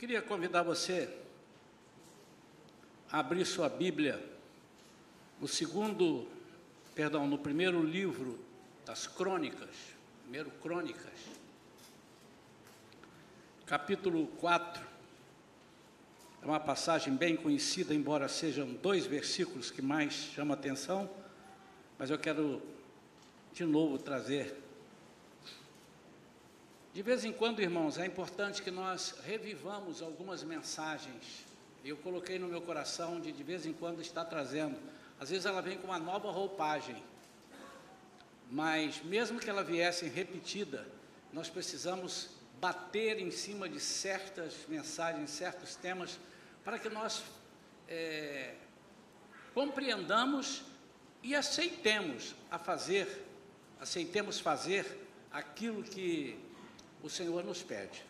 Queria convidar você a abrir sua Bíblia no segundo, perdão, no primeiro livro das Crônicas, primeiro Crônicas, capítulo 4. É uma passagem bem conhecida, embora sejam dois versículos que mais chamam atenção, mas eu quero de novo trazer de vez em quando, irmãos, é importante que nós revivamos algumas mensagens. Eu coloquei no meu coração de de vez em quando estar trazendo. Às vezes ela vem com uma nova roupagem. Mas mesmo que ela viesse repetida, nós precisamos bater em cima de certas mensagens, certos temas, para que nós é, compreendamos e aceitemos a fazer, aceitemos fazer aquilo que o Senhor nos pede.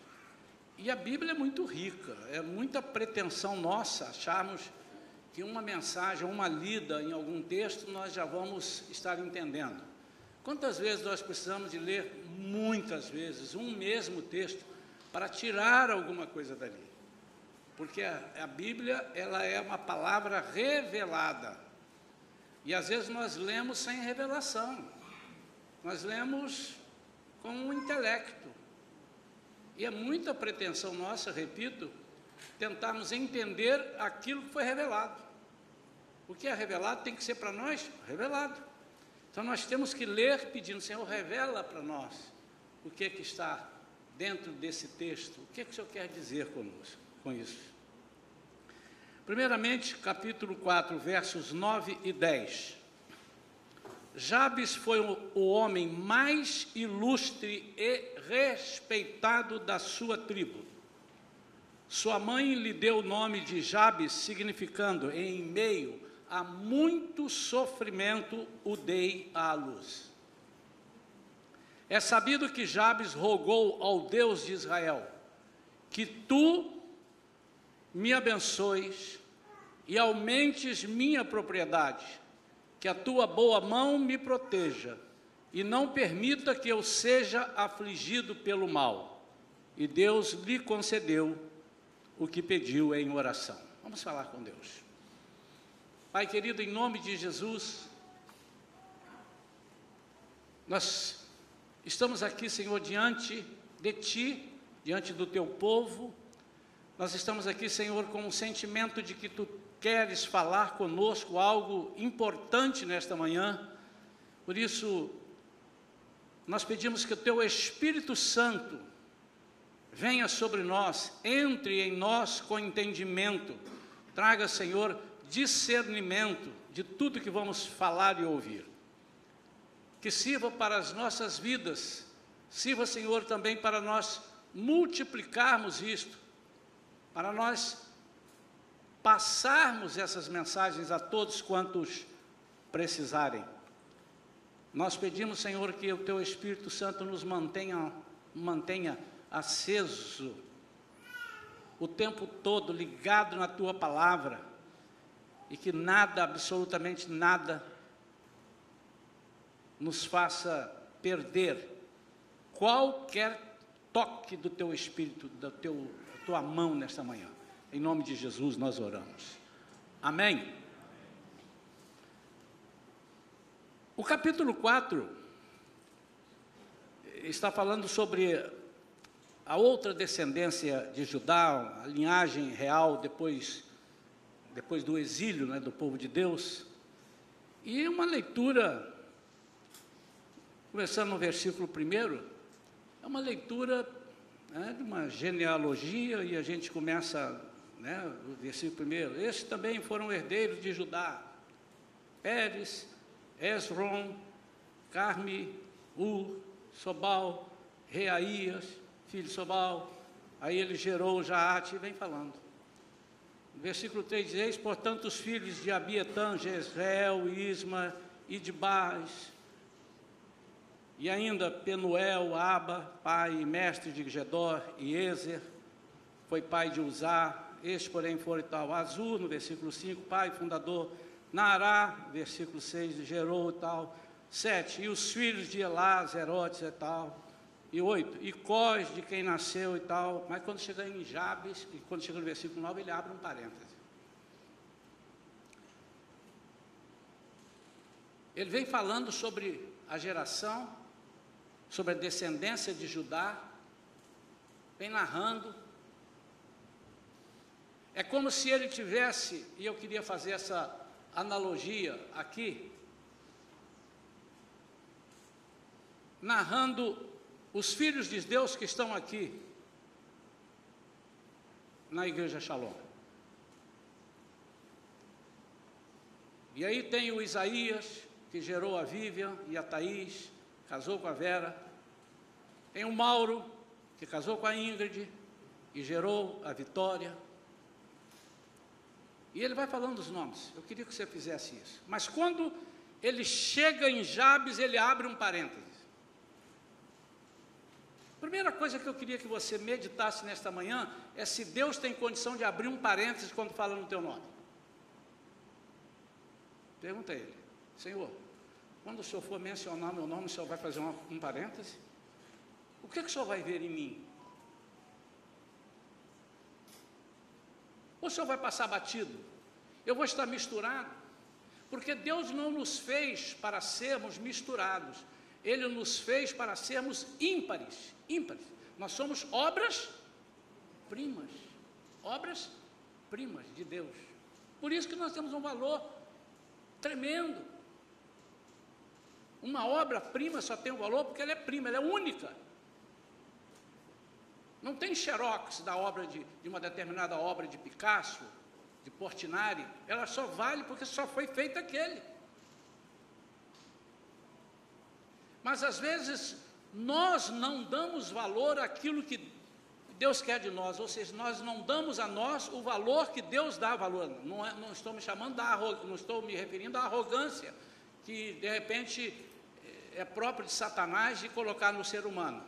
E a Bíblia é muito rica, é muita pretensão nossa acharmos que uma mensagem, uma lida em algum texto, nós já vamos estar entendendo. Quantas vezes nós precisamos de ler? Muitas vezes, um mesmo texto, para tirar alguma coisa dali. Porque a, a Bíblia, ela é uma palavra revelada. E às vezes nós lemos sem revelação. Nós lemos com o intelecto. E é muita pretensão nossa, repito, tentarmos entender aquilo que foi revelado. O que é revelado tem que ser para nós revelado. Então nós temos que ler pedindo, Senhor, revela para nós o que, é que está dentro desse texto, o que, é que o Senhor quer dizer conosco, com isso. Primeiramente, capítulo 4, versos 9 e 10. Jabes foi o homem mais ilustre e respeitado da sua tribo. Sua mãe lhe deu o nome de Jabes, significando em meio a muito sofrimento o dei à luz. É sabido que Jabes rogou ao Deus de Israel que tu me abençoes e aumentes minha propriedade que a tua boa mão me proteja e não permita que eu seja afligido pelo mal. E Deus lhe concedeu o que pediu em oração. Vamos falar com Deus. Pai querido, em nome de Jesus, nós estamos aqui, Senhor, diante de Ti, diante do Teu povo. Nós estamos aqui, Senhor, com o sentimento de que Tu queres falar conosco algo importante nesta manhã. Por isso, nós pedimos que o teu Espírito Santo venha sobre nós, entre em nós com entendimento, traga, Senhor, discernimento de tudo que vamos falar e ouvir. Que sirva para as nossas vidas, sirva, Senhor, também para nós multiplicarmos isto, para nós passarmos essas mensagens a todos quantos precisarem. Nós pedimos, Senhor, que o Teu Espírito Santo nos mantenha, mantenha aceso o tempo todo, ligado na Tua palavra, e que nada, absolutamente nada, nos faça perder qualquer toque do Teu Espírito, da, teu, Tua mão nesta manhã. Em nome de Jesus nós oramos. Amém. O capítulo 4 está falando sobre a outra descendência de Judá, a linhagem real depois, depois do exílio né, do povo de Deus. E uma leitura, começando no versículo 1, é uma leitura né, de uma genealogia e a gente começa né, o versículo primeiro, estes também foram herdeiros de Judá, Pérez, Esron, Carmi, U, Sobal, Reaías, filho de Sobal, aí ele gerou Jaate e vem falando. Versículo 3 diz, portanto, os filhos de Abietã, Jezreel, Isma, Idbaz, e ainda Penuel, Aba, pai e mestre de Gedor, e Ezer, foi pai de Uzá, este, porém, foi tal. Azul, no versículo 5, pai, fundador. Nará, versículo 6, gerou tal. 7. E os filhos de Elá, Zerotes e tal. e 8, e Cós, de quem nasceu e tal, mas quando chega em Jabes, e quando chega no versículo 9, ele abre um parêntese. Ele vem falando sobre a geração, sobre a descendência de Judá, vem narrando. É como se ele tivesse, e eu queria fazer essa analogia aqui, narrando os filhos de Deus que estão aqui na igreja Shalom. E aí tem o Isaías, que gerou a Vivian e a Thaís, casou com a Vera. Tem o Mauro, que casou com a Ingrid e gerou a Vitória. E ele vai falando os nomes. Eu queria que você fizesse isso. Mas quando ele chega em Jabes, ele abre um parênteses. Primeira coisa que eu queria que você meditasse nesta manhã é se Deus tem condição de abrir um parênteses quando fala no teu nome. Pergunta a ele, Senhor, quando o Senhor for mencionar meu nome, o Senhor vai fazer uma, um parêntese? O que, que o Senhor vai ver em mim? Ou o Senhor vai passar batido? Eu vou estar misturado? Porque Deus não nos fez para sermos misturados. Ele nos fez para sermos ímpares, ímpares. Nós somos obras primas, obras primas de Deus. Por isso que nós temos um valor tremendo. Uma obra-prima só tem um valor porque ela é prima, ela é única. Não tem xerox da obra de, de uma determinada obra de Picasso, de Portinari, ela só vale porque só foi feita aquele. Mas às vezes nós não damos valor àquilo que Deus quer de nós, ou seja, nós não damos a nós o valor que Deus dá valor. Não, é, não estou me chamando da não estou me referindo à arrogância que de repente é próprio de Satanás de colocar no ser humano.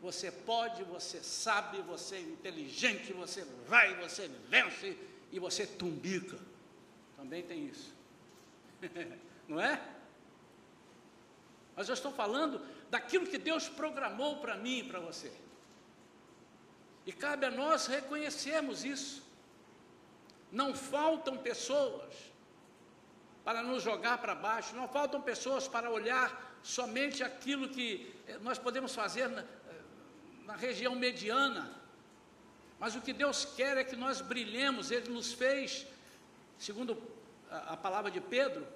Você pode, você sabe, você é inteligente, você vai, você vence e você tumbica. Também tem isso. não é? Mas eu estou falando daquilo que Deus programou para mim e para você. E cabe a nós reconhecermos isso. Não faltam pessoas para nos jogar para baixo, não faltam pessoas para olhar somente aquilo que eh, nós podemos fazer na, eh, na região mediana. Mas o que Deus quer é que nós brilhemos, Ele nos fez, segundo a, palavra de Pedro,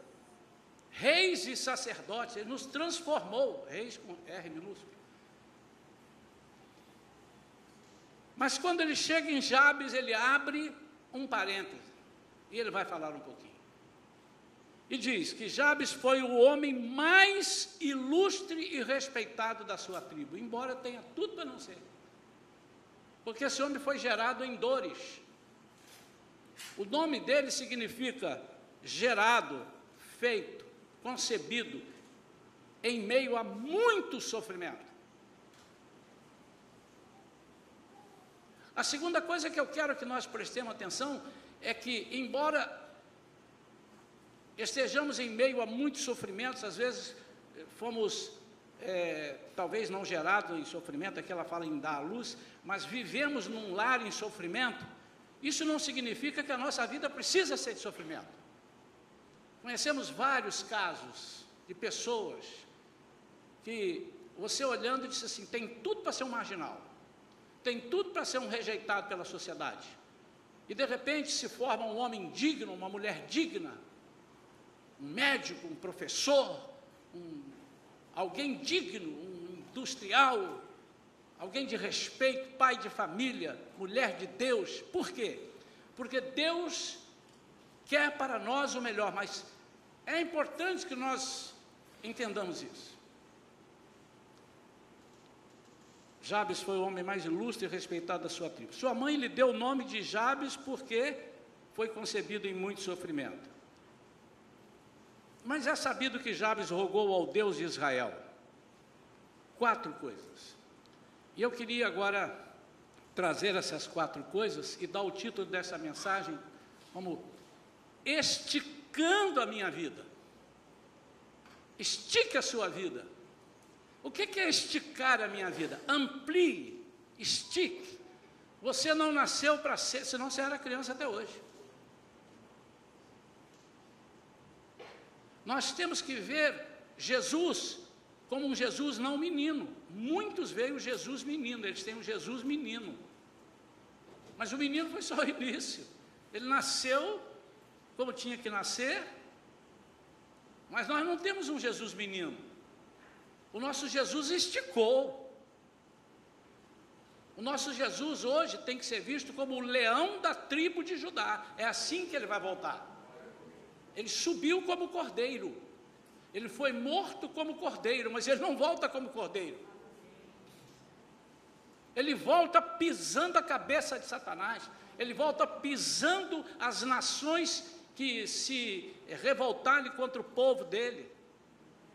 reis e sacerdotes, ele nos transformou, reis com R minúsculo. Mas quando ele chega em Jabes, ele abre um parêntese, e ele vai falar um pouquinho. E diz que Jabes foi o homem mais ilustre e respeitado da sua tribo, embora tenha tudo para não ser. Porque esse homem foi gerado em dores. O nome dele significa gerado, feito concebido em meio a muito sofrimento. A segunda coisa que eu quero que nós prestemos atenção é que, embora estejamos em meio a muitos sofrimentos, às vezes eh, fomos é, talvez não gerados em sofrimento, aqui ela fala em dar à luz, mas vivemos num lar em sofrimento, isso não significa que a nossa vida precisa ser de sofrimento. Conhecemos vários casos de pessoas que você olhando disse assim: tem tudo para ser um marginal, tem tudo para ser um rejeitado pela sociedade. E de repente se forma um homem digno, uma mulher digna, um médico, um professor, um, alguém digno, um industrial, alguém de respeito, pai de família, mulher de Deus. Por quê? Porque Deus quer para nós o melhor, mas é importante que nós entendamos isso. Jabes foi o homem mais ilustre e respeitado da sua tribo. Sua mãe lhe deu o nome de Jabes porque foi concebido em muito sofrimento. Mas é sabido que Jabes rogou ao Deus de Israel quatro coisas. E eu queria agora trazer essas quatro coisas e dar o título dessa mensagem como esticando a minha vida. Estique a sua vida. O que é esticar a minha vida? Amplie, estique. Você não nasceu para ser, senão você era criança até hoje. Nós temos que ver Jesus como um Jesus não menino. Muitos veem o Jesus menino, eles têm um Jesus menino. Mas o menino foi só o início. Ele nasceu como tinha que nascer, mas nós não temos um Jesus menino. O nosso Jesus esticou. O nosso Jesus hoje tem que ser visto como o leão da tribo de Judá. É assim que ele vai voltar. Ele subiu como cordeiro. Ele foi morto como cordeiro, mas ele não volta como cordeiro. Ele volta pisando a cabeça de Satanás. Ele volta pisando as nações que se revoltarem contra o povo dele.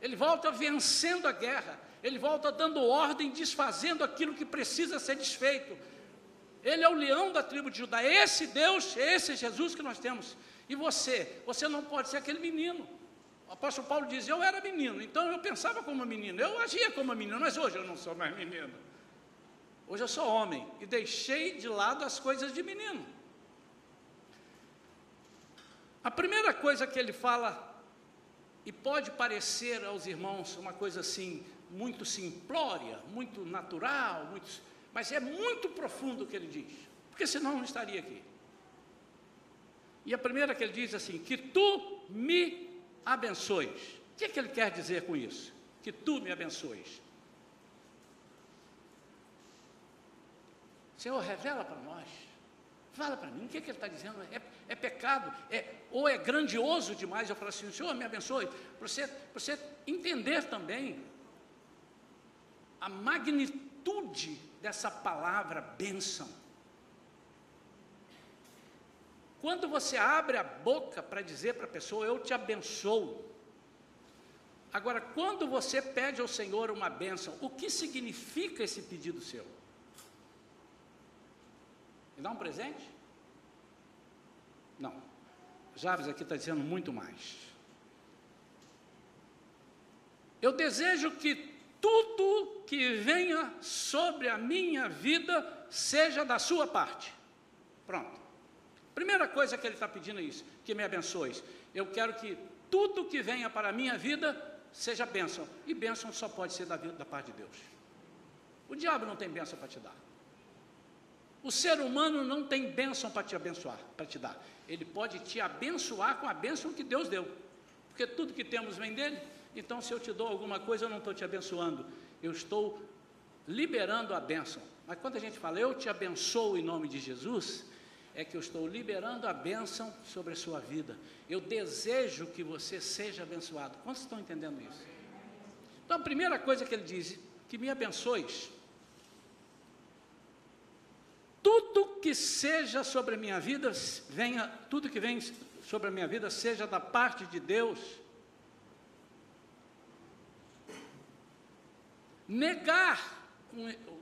Ele volta vencendo a guerra. Ele volta dando ordem, desfazendo aquilo que precisa ser desfeito. Ele é o leão da tribo de Judá. Esse Deus, esse Jesus que nós temos. E você? Você não pode ser aquele menino. O apóstolo Paulo diz: Eu era menino, então eu pensava como menino, eu agia como menino, mas hoje eu não sou mais menino. Hoje eu sou homem e deixei de lado as coisas de menino. A primeira coisa que ele fala, e pode parecer aos irmãos uma coisa assim, muito simplória, muito natural, muito, mas é muito profundo o que ele diz, porque senão não estaria aqui. E a primeira que ele diz assim: que tu me abençoes. O que, é que ele quer dizer com isso? Que tu me abençoes. Senhor, revela para nós. Fala para mim, o que, é que ele está dizendo? É, é pecado? É, ou é grandioso demais? Eu falo assim, Senhor, me abençoe. Para você, você entender também a magnitude dessa palavra bênção. Quando você abre a boca para dizer para a pessoa, eu te abençoo. Agora, quando você pede ao Senhor uma bênção, o que significa esse pedido seu? Me dá um presente? Não. Javes aqui está dizendo muito mais. Eu desejo que tudo que venha sobre a minha vida seja da sua parte. Pronto. Primeira coisa que ele está pedindo é isso, que me abençoe. Eu quero que tudo que venha para a minha vida seja bênção. E bênção só pode ser da, da parte de Deus. O diabo não tem bênção para te dar. O ser humano não tem bênção para te abençoar, para te dar. Ele pode te abençoar com a bênção que Deus deu. Porque tudo que temos vem dele. Então, se eu te dou alguma coisa, eu não estou te abençoando. Eu estou liberando a bênção. Mas quando a gente fala, eu te abençoo em nome de Jesus, é que eu estou liberando a bênção sobre a sua vida. Eu desejo que você seja abençoado. Quantos estão entendendo isso? Então, a primeira coisa que ele diz, que me abençoes. Tudo que seja sobre a minha vida, venha, tudo que vem sobre a minha vida, seja da parte de Deus. Negar,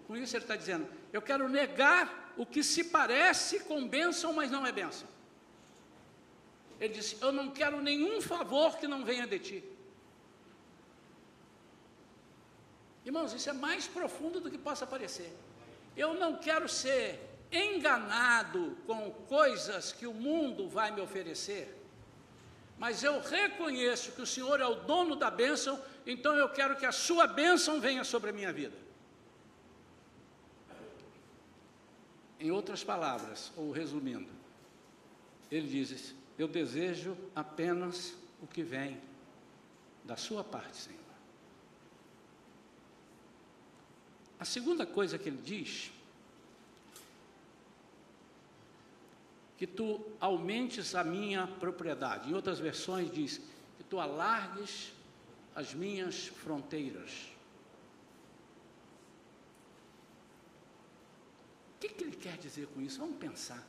com, isso ele está dizendo, eu quero negar o que se parece com bênção, mas não é bênção. Ele disse: Eu não quero nenhum favor que não venha de ti. Irmãos, isso é mais profundo do que possa parecer. Eu não quero ser enganado com coisas que o mundo vai me oferecer, mas eu reconheço que o Senhor é o dono da bênção, então eu quero que a sua bênção venha sobre a minha vida. Em outras palavras, ou resumindo, ele diz: Eu desejo apenas o que vem da sua parte, Senhor. A segunda coisa que ele diz, que tu aumentes a minha propriedade. Em outras versões diz que tu alargues as minhas fronteiras. que, que ele quer dizer com isso? Vamos pensar.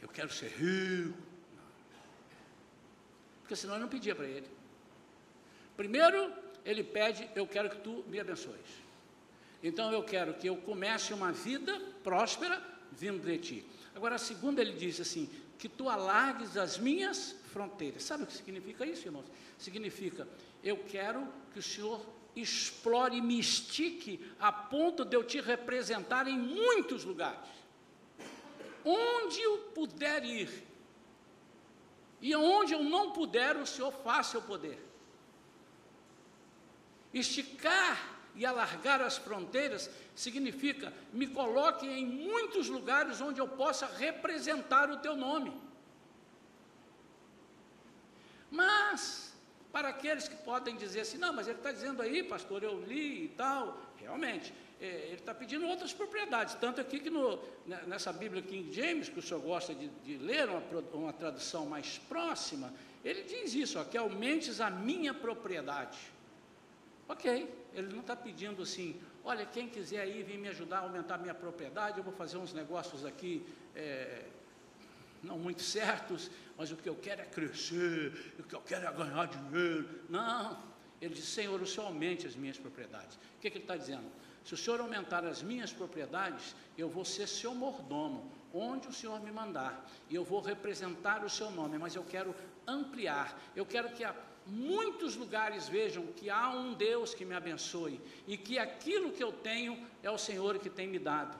Eu quero ser rico. Porque senão eu não pedia para ele. Primeiro, ele pede: Eu quero que tu me abençoes. Então eu quero que eu comece uma vida próspera vindo de ti. Agora, a segunda, ele diz assim: Que tu alargues as minhas fronteiras. Sabe o que significa isso, irmãos? Significa: Eu quero que o Senhor explore e me estique a ponto de eu te representar em muitos lugares. Onde eu puder ir, e onde eu não puder, o Senhor faça eu poder. Esticar e alargar as fronteiras significa me coloque em muitos lugares onde eu possa representar o teu nome. Mas, para aqueles que podem dizer assim, não, mas ele está dizendo aí, pastor, eu li e tal, realmente, é, ele está pedindo outras propriedades, tanto aqui que no, né, nessa Bíblia King James, que o senhor gosta de, de ler, uma, uma tradução mais próxima, ele diz isso, ó, que aumentes a minha propriedade. Ok, ele não está pedindo assim, olha, quem quiser aí vir me ajudar a aumentar a minha propriedade, eu vou fazer uns negócios aqui é, não muito certos, mas o que eu quero é crescer, o que eu quero é ganhar dinheiro. Não, ele diz, Senhor, o Senhor aumente as minhas propriedades. O que, que ele está dizendo? Se o Senhor aumentar as minhas propriedades, eu vou ser seu mordomo, onde o Senhor me mandar, e eu vou representar o seu nome, mas eu quero ampliar, eu quero que a muitos lugares vejam que há um Deus que me abençoe e que aquilo que eu tenho é o Senhor que tem me dado.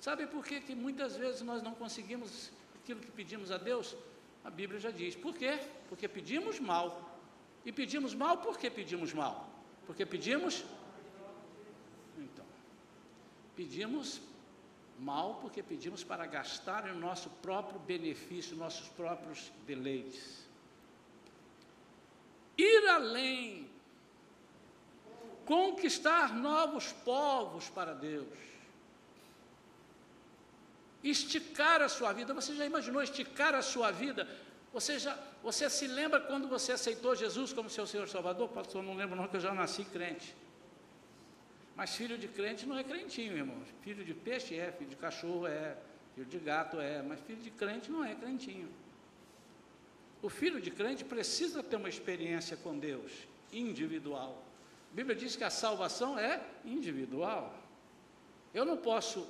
Sabe por que, que muitas vezes nós não conseguimos aquilo que pedimos a Deus? A Bíblia já diz. Por quê? Porque pedimos mal. E pedimos mal por que pedimos mal? Porque pedimos. Então, pedimos mal porque pedimos para gastar em nosso próprio benefício, nossos próprios deleites ir além, conquistar novos povos para Deus, esticar a sua vida. Você já imaginou esticar a sua vida? Você já, você se lembra quando você aceitou Jesus como seu Senhor Salvador? Pastor, não lembro não que eu já nasci crente. Mas filho de crente não é crentinho, irmão. Filho de peixe é, filho de cachorro é, filho de gato é, mas filho de crente não é crentinho. O filho de crente precisa ter uma experiência com Deus, individual. A Bíblia diz que a salvação é individual. Eu não posso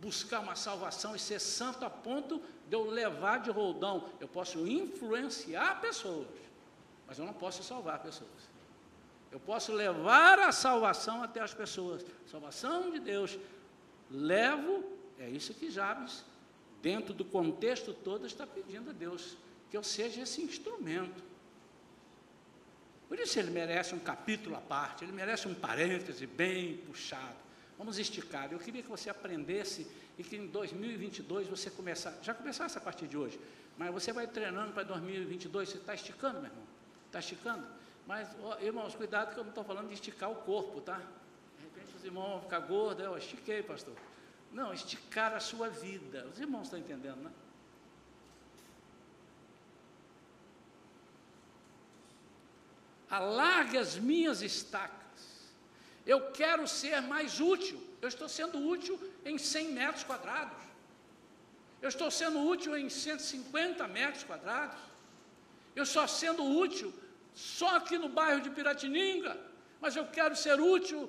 buscar uma salvação e ser santo a ponto de eu levar de roldão. Eu posso influenciar pessoas, mas eu não posso salvar pessoas. Eu posso levar a salvação até as pessoas. Salvação de Deus. Levo, é isso que Jabes, dentro do contexto todo, está pedindo a Deus que eu seja esse instrumento. Por isso ele merece um capítulo à parte, ele merece um parêntese bem puxado. Vamos esticar. Eu queria que você aprendesse e que em 2022 você começasse, já começasse a partir de hoje, mas você vai treinando para 2022, você está esticando, meu irmão? Está esticando? Mas, ó, irmãos, cuidado que eu não estou falando de esticar o corpo, tá? De repente os irmãos vão ficar gordos, eu estiquei, pastor. Não, esticar a sua vida. Os irmãos estão entendendo, né? alargue as minhas estacas. Eu quero ser mais útil. Eu estou sendo útil em 100 metros quadrados. Eu estou sendo útil em 150 metros quadrados. Eu estou sendo útil só aqui no bairro de Piratininga. Mas eu quero ser útil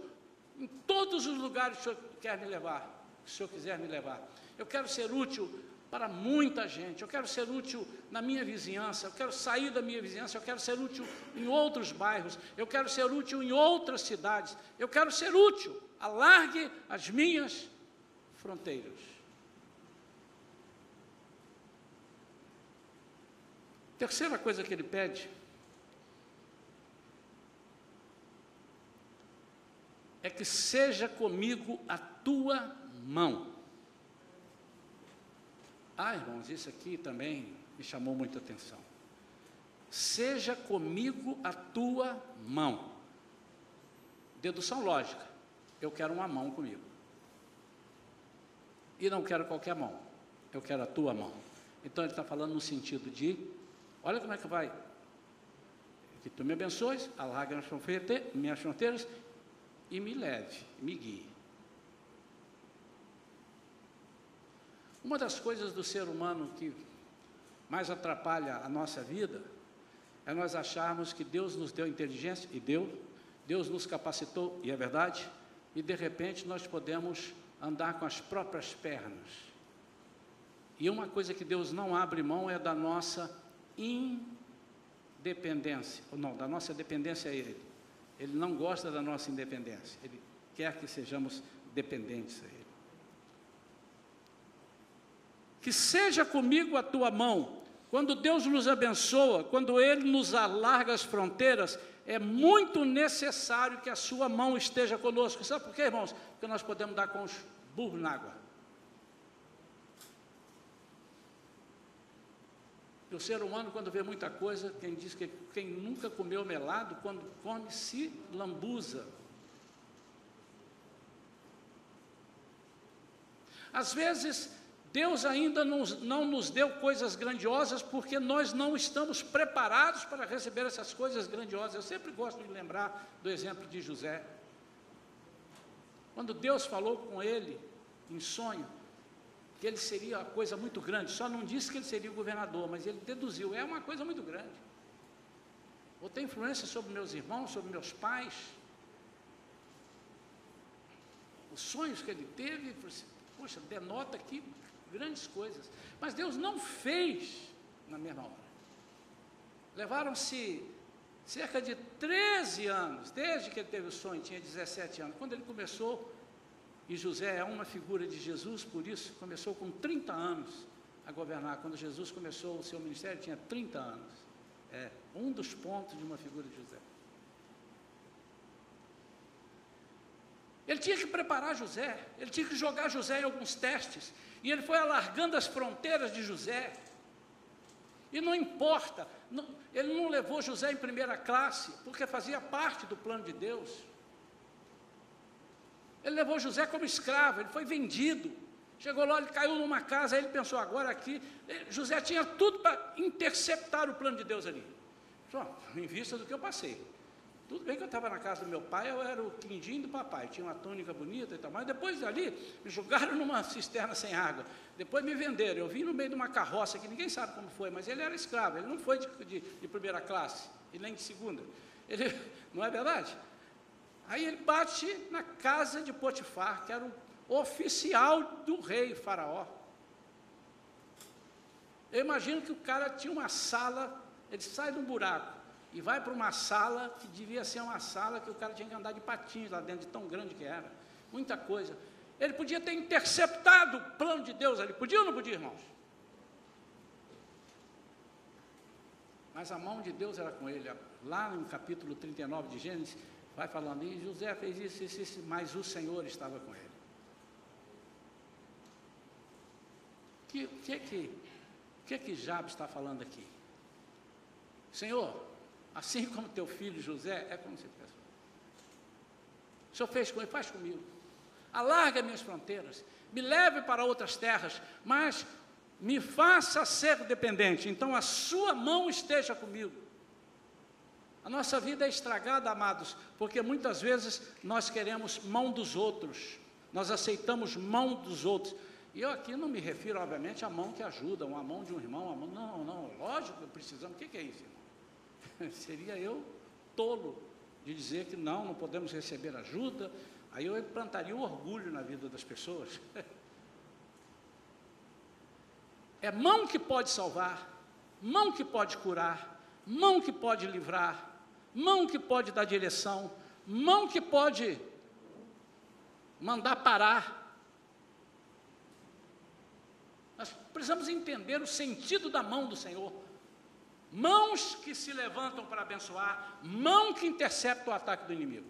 em todos os lugares que o Senhor quer me levar. Se o Senhor quiser me levar. Eu quero ser útil para muita gente. Eu quero ser útil na minha vizinhança, eu quero sair da minha vizinhança, eu quero ser útil em outros bairros, eu quero ser útil em outras cidades, eu quero ser útil. Alargue as minhas fronteiras. Terceira coisa que ele pede é que seja comigo a tua mão. Ah, irmãos, isso aqui também me chamou muita atenção. Seja comigo a tua mão. Dedução lógica. Eu quero uma mão comigo. E não quero qualquer mão. Eu quero a tua mão. Então ele está falando no sentido de: olha como é que vai. Que tu me abençoes, alarga minhas fronteiras e me leve, me guie. Uma das coisas do ser humano que mais atrapalha a nossa vida é nós acharmos que Deus nos deu inteligência, e deu, Deus nos capacitou, e é verdade, e de repente nós podemos andar com as próprias pernas. E uma coisa que Deus não abre mão é da nossa dependência, ou não, da nossa dependência a Ele. Ele não gosta da nossa independência, Ele quer que sejamos dependentes a Ele. Que seja comigo a tua mão. Quando Deus nos abençoa, quando Ele nos alarga as fronteiras, é muito necessário que a sua mão esteja conosco. Sabe por quê, irmãos? Porque nós podemos dar com os burros na água. E o ser humano, quando vê muita coisa, quem diz que quem nunca comeu melado, quando come, se lambuza. Às vezes, Deus ainda não, não nos deu coisas grandiosas porque nós não estamos preparados para receber essas coisas grandiosas. Eu sempre gosto de lembrar do exemplo de José. Quando Deus falou com ele em sonho, que ele seria uma coisa muito grande, só não disse que ele seria o governador, mas ele deduziu, é uma coisa muito grande. Vou ter influência sobre meus irmãos, sobre meus pais. Os sonhos que ele teve, poxa, denota aqui grandes coisas. Mas Deus não fez na mesma hora. Levaram-se cerca de 13 anos, desde que ele teve o sonho, tinha 17 anos. Quando ele começou e José é uma figura de Jesus, por isso começou com 30 anos a governar. Quando Jesus começou o seu ministério, tinha 30 anos. É um dos pontos de uma figura de José. Ele tinha que preparar José, ele tinha que jogar José em alguns testes, e ele foi alargando as fronteiras de José. E não importa, não, ele não levou José em primeira classe, porque fazia parte do plano de Deus. Ele levou José como escravo, ele foi vendido. Chegou lá, ele caiu numa casa, aí ele pensou, agora aqui. José tinha tudo para interceptar o plano de Deus ali. Só, em vista do que eu passei. Tudo bem que eu estava na casa do meu pai, eu era o quindim do papai, tinha uma túnica bonita e tal, mas depois dali me jogaram numa cisterna sem água, depois me venderam, eu vim no meio de uma carroça que ninguém sabe como foi, mas ele era escravo, ele não foi de, de, de primeira classe, e nem de segunda, ele, não é verdade? Aí ele bate na casa de Potifar, que era o oficial do rei Faraó. Eu imagino que o cara tinha uma sala, ele sai de um buraco e vai para uma sala que devia ser uma sala que o cara tinha que andar de patins lá dentro, de tão grande que era. Muita coisa. Ele podia ter interceptado o plano de Deus ali. Podia ou não podia, irmãos? Mas a mão de Deus era com ele. Lá no capítulo 39 de Gênesis, vai falando, e José fez isso, isso, isso, mas o Senhor estava com ele. O que, que, que, que, que Jabes está falando aqui? Senhor, assim como teu filho José, é como se fez. O Senhor fez com ele, faz comigo. Alarga minhas fronteiras, me leve para outras terras, mas me faça ser dependente. Então a sua mão esteja comigo. A nossa vida é estragada, amados, porque muitas vezes nós queremos mão dos outros, nós aceitamos mão dos outros. E eu aqui não me refiro, obviamente, à mão que ajuda, a mão de um irmão, a mão, não, não, lógico, precisamos, o que é isso, irmão? Seria eu tolo de dizer que não, não podemos receber ajuda, aí eu plantaria o orgulho na vida das pessoas. É mão que pode salvar, mão que pode curar, mão que pode livrar, mão que pode dar direção, mão que pode mandar parar. Nós precisamos entender o sentido da mão do Senhor. Mãos que se levantam para abençoar, mão que intercepta o ataque do inimigo.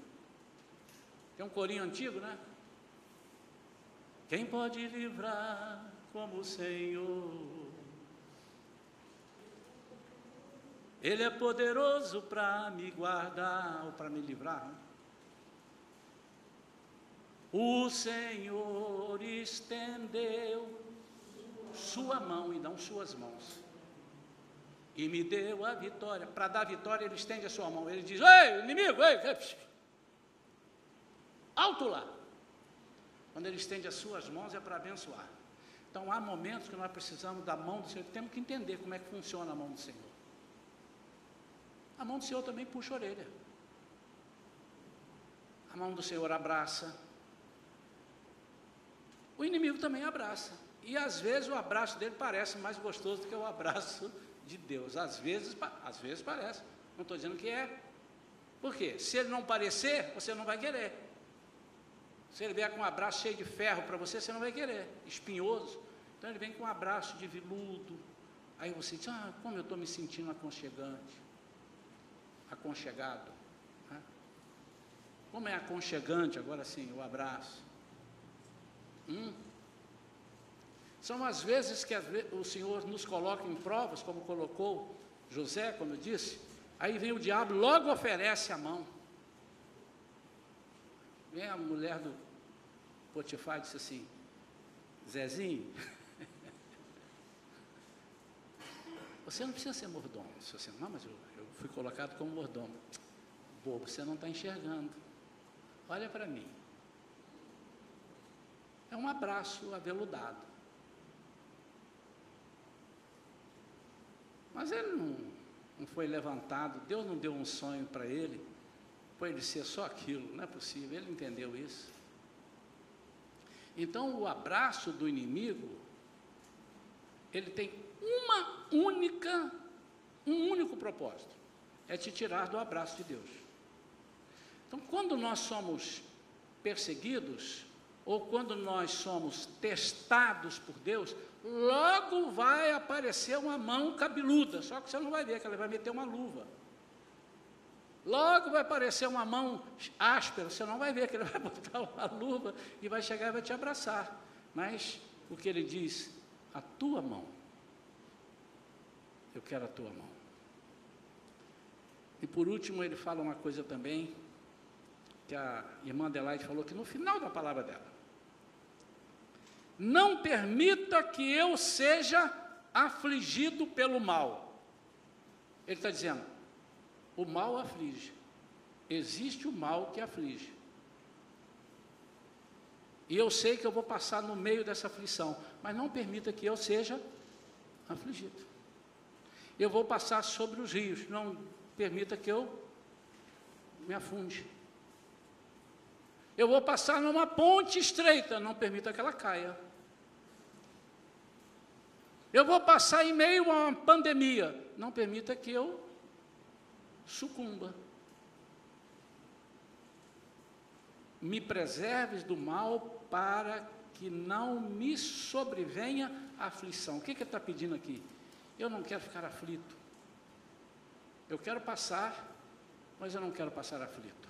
Tem um corinho antigo, né? Quem pode livrar como o Senhor? Ele é poderoso para me guardar ou para me livrar. Né? O Senhor estendeu sua mão e não suas mãos. E me deu a vitória. Para dar vitória, ele estende a sua mão. Ele diz: Ei, inimigo, ei, alto lá. Quando ele estende as suas mãos é para abençoar. Então há momentos que nós precisamos da mão do Senhor, temos que entender como é que funciona a mão do Senhor a mão do Senhor também puxa a orelha. A mão do Senhor abraça. O inimigo também abraça. E às vezes o abraço dele parece mais gostoso do que o abraço de Deus. Às vezes, às vezes parece. Não estou dizendo que é. Por quê? Se ele não parecer, você não vai querer. Se ele vier com um abraço cheio de ferro para você, você não vai querer. Espinhoso. Então ele vem com um abraço de viludo. Aí você diz, ah, como eu estou me sentindo aconchegante. Aconchegado. Né? Como é aconchegante agora sim o abraço. Hum? São as vezes que o Senhor nos coloca em provas, como colocou José, como eu disse, aí vem o diabo, logo oferece a mão. Vem a mulher do Potifar e disse assim, Zezinho, você não precisa ser mordomo. Se você, não, mas eu, eu fui colocado como mordomo. Bobo, você não está enxergando. Olha para mim. É um abraço aveludado. Mas ele não, não foi levantado, Deus não deu um sonho para ele, para ele ser só aquilo, não é possível, ele entendeu isso. Então o abraço do inimigo, ele tem uma única, um único propósito, é te tirar do abraço de Deus. Então quando nós somos perseguidos, ou quando nós somos testados por Deus, logo vai aparecer uma mão cabeluda, só que você não vai ver que ela vai meter uma luva. Logo vai aparecer uma mão áspera, você não vai ver que ele vai botar uma luva e vai chegar e vai te abraçar. Mas o que ele diz? A tua mão. Eu quero a tua mão. E por último, ele fala uma coisa também, que a irmã Adelaide falou que no final da palavra dela não permita que eu seja afligido pelo mal. Ele está dizendo, o mal aflige. Existe o mal que aflige. E eu sei que eu vou passar no meio dessa aflição, mas não permita que eu seja afligido. Eu vou passar sobre os rios, não permita que eu me afunde. Eu vou passar numa ponte estreita, não permita que ela caia. Eu vou passar em meio a uma pandemia. Não permita que eu sucumba. Me preserves do mal para que não me sobrevenha a aflição. O que, que ele está pedindo aqui? Eu não quero ficar aflito. Eu quero passar, mas eu não quero passar aflito.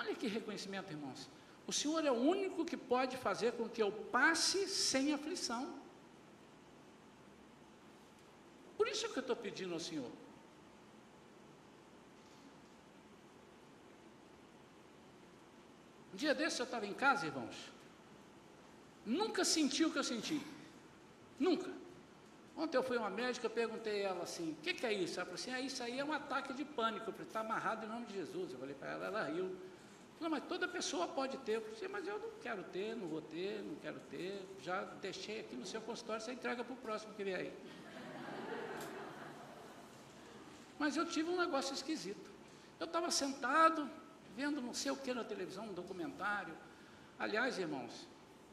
Olha que reconhecimento, irmãos. O Senhor é o único que pode fazer com que eu passe sem aflição. Por isso que eu estou pedindo ao Senhor. Um dia desse eu estava em casa, irmãos. Nunca senti o que eu senti. Nunca. Ontem eu fui a uma médica, perguntei a ela assim, o que, que, é isso? Ela falou assim, ah, isso aí é um ataque de pânico. Eu falei, está amarrado em nome de Jesus. Eu falei para ela, ela riu. Não, mas toda pessoa pode ter. Disse, mas eu não quero ter, não vou ter, não quero ter. Já deixei aqui no seu consultório, você entrega para o próximo que vier aí. Mas eu tive um negócio esquisito. Eu estava sentado, vendo não sei o que na televisão, um documentário. Aliás, irmãos,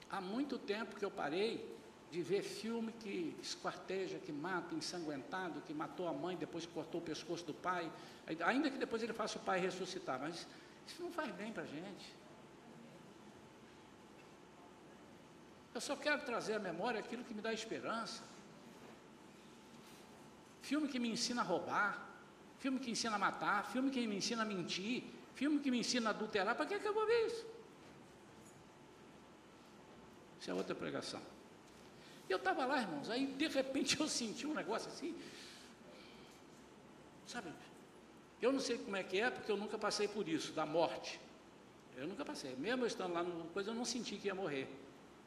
há muito tempo que eu parei de ver filme que esquarteja, que mata, ensanguentado, que matou a mãe, depois cortou o pescoço do pai, ainda que depois ele faça o pai ressuscitar, mas isso não faz bem para a gente. Eu só quero trazer à memória aquilo que me dá esperança. Filme que me ensina a roubar, filme que ensina a matar, filme que me ensina a mentir, filme que me ensina a adulterar. Para que, que eu vou ver isso? Isso é outra pregação. E eu estava lá, irmãos, aí de repente eu senti um negócio assim, sabe, eu não sei como é que é, porque eu nunca passei por isso, da morte. Eu nunca passei. Mesmo eu estando lá numa coisa, eu não senti que ia morrer.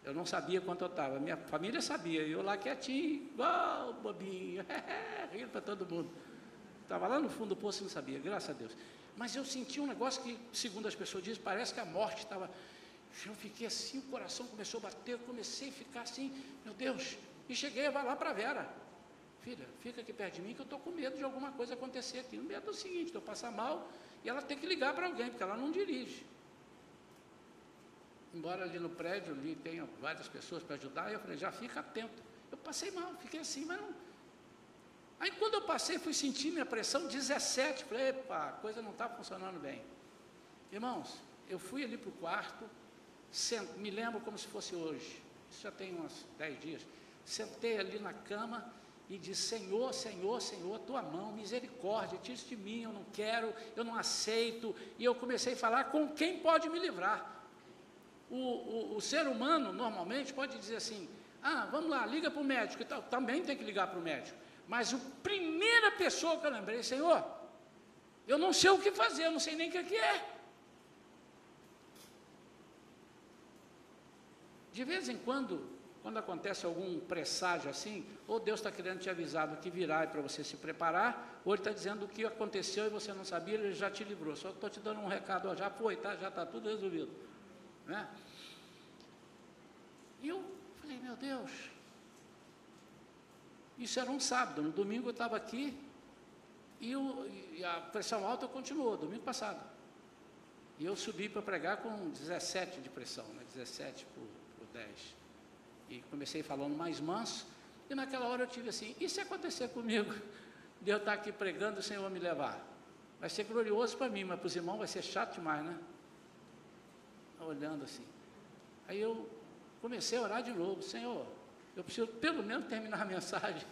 Eu não sabia quanto eu estava. Minha família sabia. Eu lá quietinho, igual bobinho, rindo para todo mundo. Estava lá no fundo do poço e não sabia, graças a Deus. Mas eu senti um negócio que, segundo as pessoas dizem, parece que a morte estava. Eu fiquei assim, o coração começou a bater, eu comecei a ficar assim, meu Deus. E cheguei a lá para Vera. Filha, fica aqui perto de mim que eu estou com medo de alguma coisa acontecer aqui. O medo é o seguinte, eu passar mal e ela tem que ligar para alguém, porque ela não dirige. Embora ali no prédio ali tenha várias pessoas para ajudar, eu falei, já fica atento. Eu passei mal, fiquei assim, mas não. Aí quando eu passei, fui sentir minha pressão 17. Falei, epa, a coisa não está funcionando bem. Irmãos, eu fui ali para o quarto, sent, me lembro como se fosse hoje. Isso já tem uns 10 dias. Sentei ali na cama e disse: Senhor, Senhor, Senhor, tua mão, misericórdia, tira de mim, eu não quero, eu não aceito. E eu comecei a falar com quem pode me livrar. O, o, o ser humano, normalmente, pode dizer assim: ah, vamos lá, liga para o médico. Também tem que ligar para o médico. Mas a primeira pessoa que eu lembrei, Senhor, eu não sei o que fazer, eu não sei nem o que é. De vez em quando, quando acontece algum presságio assim, ou Deus está querendo te avisar do que virá para você se preparar, ou Ele está dizendo o que aconteceu e você não sabia, Ele já te livrou. Só estou te dando um recado, ó, já foi, tá? já está tudo resolvido. Né? E eu falei, meu Deus, isso era um sábado, no domingo eu estava aqui e, eu, e, a pressão alta continuou, domingo passado. E eu subi para pregar com 17 de pressão, né? 17 por, por 10. E comecei falando mais manso, e naquela hora eu tive assim, e se acontecer comigo, de eu estar aqui pregando e o Senhor me levar? Vai ser glorioso para mim, mas para os irmãos vai ser chato demais, né? olhando assim. Aí eu comecei a orar de novo, Senhor, eu preciso pelo menos terminar a mensagem.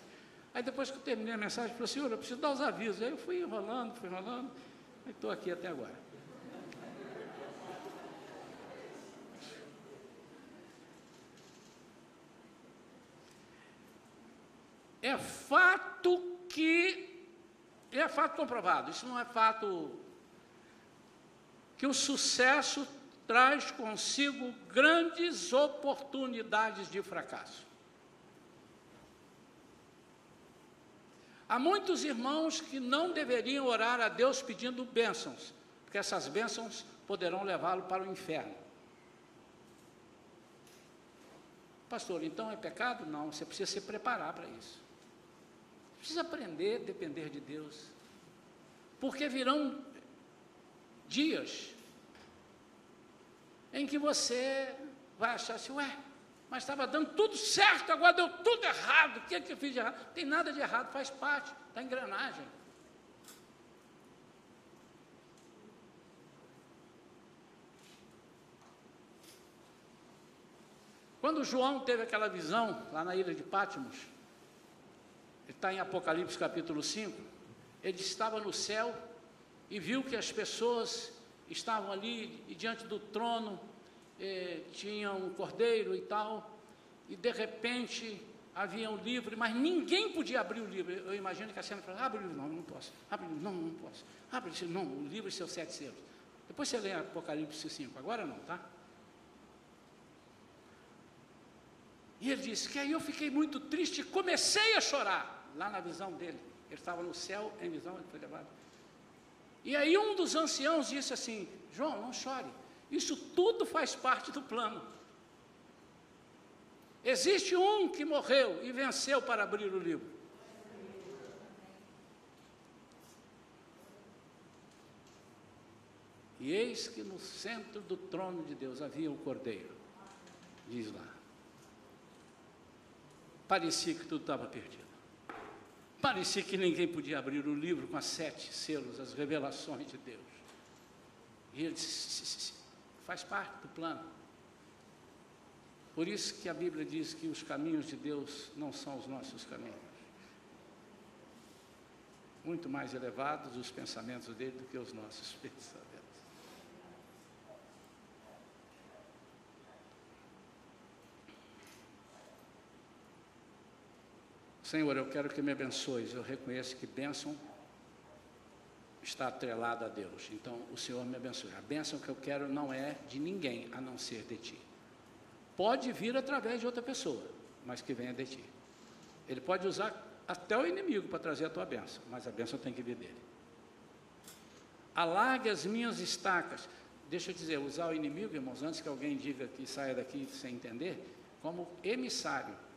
Aí depois que eu terminei a mensagem, eu falei, Senhor, eu preciso dar os avisos. Aí eu fui enrolando, fui enrolando, e estou aqui até agora. É fato que, é fato comprovado, isso não é fato que o sucesso traz consigo grandes oportunidades de fracasso. Há muitos irmãos que não deveriam orar a Deus pedindo bênçãos, porque essas bênçãos poderão levá-lo para o inferno. Pastor, então é pecado? Não, você precisa se preparar para isso. Precisa aprender a depender de Deus. Porque virão dias em que você vai achar assim, ué, mas estava dando tudo certo, agora deu tudo errado. O que, é que eu fiz de errado? Não tem nada de errado, faz parte da engrenagem. Quando João teve aquela visão lá na ilha de Pátimos, está em Apocalipse capítulo 5, ele estava no céu e viu que as pessoas estavam ali e diante do trono eh, tinha um cordeiro e tal, e de repente havia um livro, mas ninguém podia abrir o livro. Eu imagino que a cena falou, abre o livro, não, não posso, abre o livro, não, não posso, abre o não, o livro e seus sete selos. Depois você lê Apocalipse 5, agora não, tá? E ele disse que aí eu fiquei muito triste e comecei a chorar, lá na visão dele. Ele estava no céu, em visão, ele foi levado. E aí um dos anciãos disse assim: João, não chore, isso tudo faz parte do plano. Existe um que morreu e venceu para abrir o livro. E eis que no centro do trono de Deus havia um cordeiro, diz lá. Parecia que tudo estava perdido. Parecia que ninguém podia abrir o livro com as sete selos, as revelações de Deus. E ele disse: faz parte do plano. Por isso que a Bíblia diz que os caminhos de Deus não são os nossos caminhos. Muito mais elevados os pensamentos dele do que os nossos pensamentos. Senhor, eu quero que me abençoes. Eu reconheço que bênção está atrelada a Deus. Então, o Senhor me abençoe. A bênção que eu quero não é de ninguém a não ser de Ti. Pode vir através de outra pessoa, mas que venha de Ti. Ele pode usar até o inimigo para trazer a tua bênção, mas a bênção tem que vir dele. Alargue as minhas estacas. Deixa eu dizer, usar o inimigo, irmãos, antes que alguém diga que saia daqui sem entender, como emissário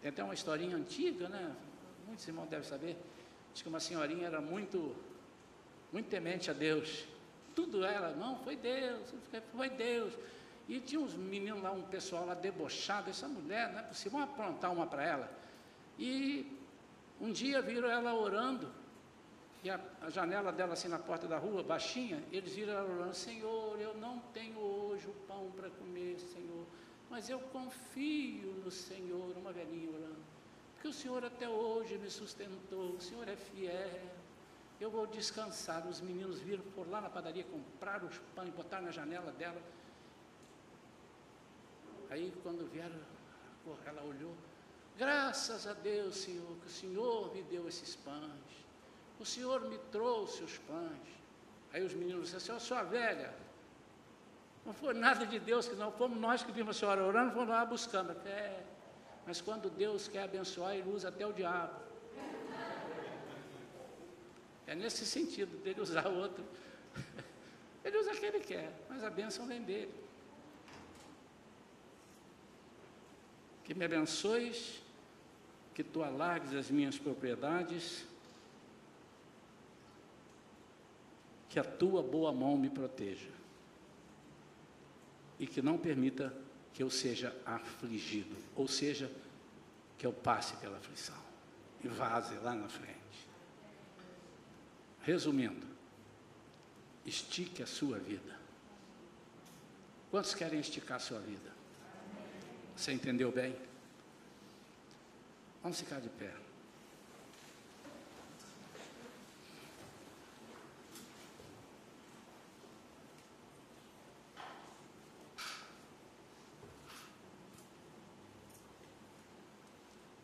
tem até uma historinha antiga, né? Muitos irmãos devem saber. Diz que uma senhorinha era muito, muito temente a Deus. Tudo ela, não, foi Deus, foi Deus. E tinha uns meninos lá, um pessoal lá debochado, essa mulher, não é possível, vamos aprontar uma para ela. E um dia viram ela orando, e a, a, janela dela assim na porta da rua, baixinha, eles viram ela orando, Senhor, eu não tenho mas eu confio no Senhor, uma velhinha orando, porque o Senhor até hoje me sustentou, o Senhor é fiel, eu vou descansar. Os meninos viram por lá na padaria, compraram os pães, botaram na janela dela. Aí quando vieram, ela olhou, graças a Deus, Senhor, que o Senhor me deu esses pães. O Senhor me trouxe os pães. Aí os meninos disseram, assim, sua velha, não foi nada de Deus que não, fomos nós que vimos a senhora orando, fomos lá buscando. É, mas quando Deus quer abençoar, Ele usa até o diabo. É nesse sentido dele usar o outro. Ele usa quem ele quer, mas a bênção vem dele. Que me abençoes, que tu alargues as minhas propriedades, que a tua boa mão me proteja e que não permita que eu seja afligido, ou seja, que eu passe pela aflição e vaze lá na frente. Resumindo, estique a sua vida. Quantos querem esticar a sua vida? Você entendeu bem? Vamos ficar de pé.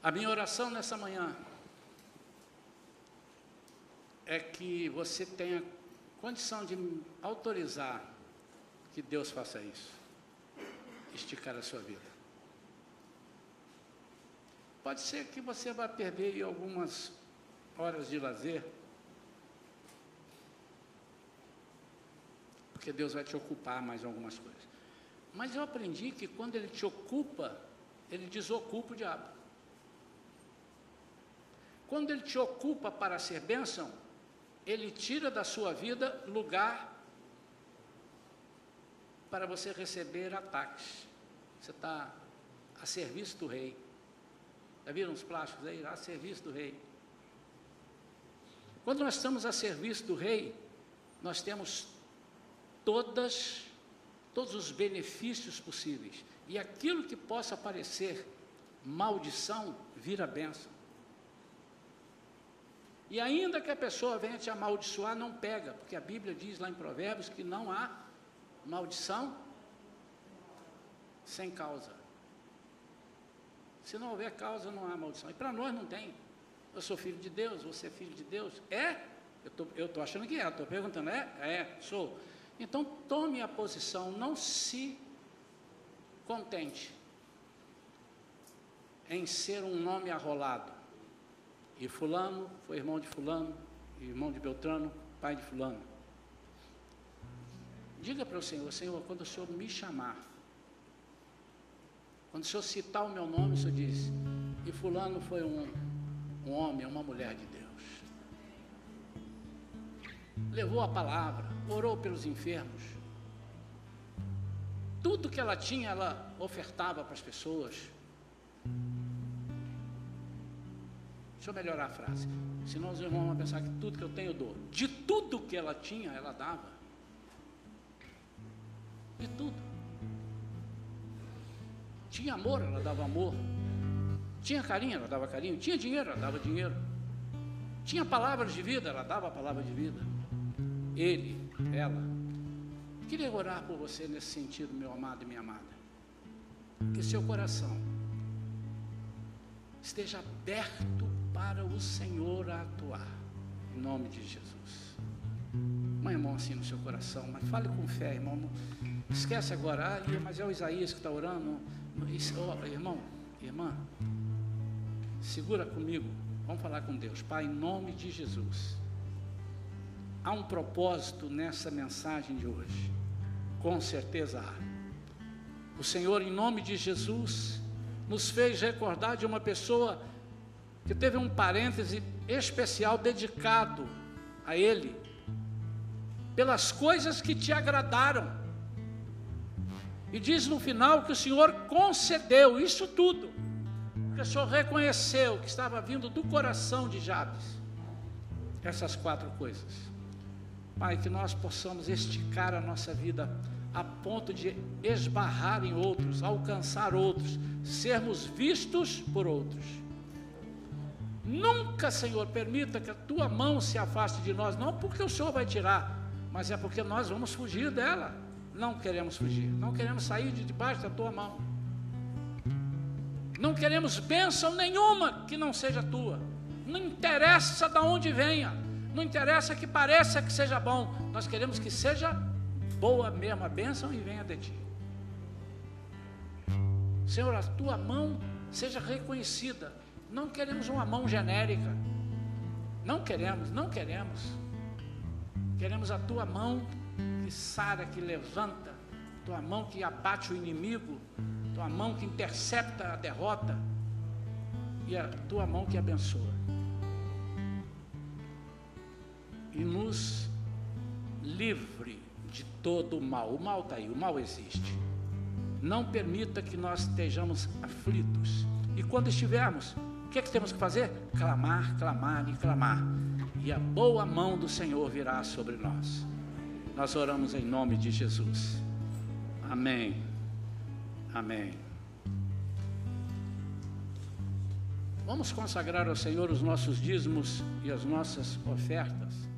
A minha oração nessa manhã é que você tenha condição de autorizar que Deus faça isso, esticar a sua vida. Pode ser que você vá perder algumas horas de lazer, porque Deus vai te ocupar mais algumas coisas. Mas eu aprendi que quando Ele te ocupa, Ele desocupa o diabo. Quando Ele te ocupa para ser bênção, ele tira da sua vida lugar para você receber ataques. Você está a serviço do rei. Já viram os plásticos aí? A serviço do rei. Quando nós estamos a serviço do rei, nós temos todas, todos os benefícios possíveis. E aquilo que possa parecer maldição, vira bênção. E ainda que a pessoa venha te amaldiçoar, não pega, porque a Bíblia diz lá em Provérbios que não há maldição sem causa. Se não houver causa, não há maldição. E para nós não tem. Eu sou filho de Deus, você é filho de Deus. É? Eu estou achando que é, estou perguntando, é? É, sou. Então tome a posição, não se contente em ser um nome arrolado. E fulano foi irmão de fulano, irmão de Beltrano, pai de fulano. Diga para o Senhor, Senhor, quando o Senhor me chamar, quando o Senhor citar o meu nome, o Senhor diz, e fulano foi um, um homem, uma mulher de Deus. Levou a palavra, orou pelos enfermos. Tudo que ela tinha, ela ofertava para as pessoas. Deixa eu melhorar a frase. Senão os irmãos vão pensar que tudo que eu tenho eu dou. De tudo que ela tinha, ela dava. De tudo. Tinha amor, ela dava amor. Tinha carinho, ela dava carinho. Tinha dinheiro, ela dava dinheiro. Tinha palavras de vida, ela dava a palavra de vida. Ele, ela. Queria orar por você nesse sentido, meu amado e minha amada. Que seu coração esteja aberto para o Senhor atuar, em nome de Jesus. Põe a mão assim no seu coração, mas fale com fé, irmão. Esquece agora, ah, mas é o Isaías que está orando. Oh, irmão, irmã, segura comigo, vamos falar com Deus. Pai, em nome de Jesus. Há um propósito nessa mensagem de hoje, com certeza há. O Senhor, em nome de Jesus, nos fez recordar de uma pessoa que teve um parêntese especial dedicado a Ele, pelas coisas que te agradaram. E diz no final que o Senhor concedeu isso tudo, porque o Senhor reconheceu que estava vindo do coração de Jabes essas quatro coisas. Pai, que nós possamos esticar a nossa vida a ponto de esbarrar em outros, alcançar outros, sermos vistos por outros. Nunca, Senhor, permita que a tua mão se afaste de nós, não porque o Senhor vai tirar, mas é porque nós vamos fugir dela. Não queremos fugir, não queremos sair de debaixo da tua mão. Não queremos bênção nenhuma que não seja tua. Não interessa de onde venha, não interessa que pareça que seja bom, nós queremos que seja boa mesmo a bênção e venha de ti. Senhor, a tua mão seja reconhecida. Não queremos uma mão genérica. Não queremos, não queremos. Queremos a tua mão que sara, que levanta, tua mão que abate o inimigo, tua mão que intercepta a derrota e a tua mão que abençoa. E nos livre de todo o mal. O mal está aí, o mal existe. Não permita que nós estejamos aflitos. E quando estivermos, que é que temos que fazer? Clamar, clamar e clamar. E a boa mão do Senhor virá sobre nós. Nós oramos em nome de Jesus. Amém. Amém. Vamos consagrar ao Senhor os nossos dízimos e as nossas ofertas.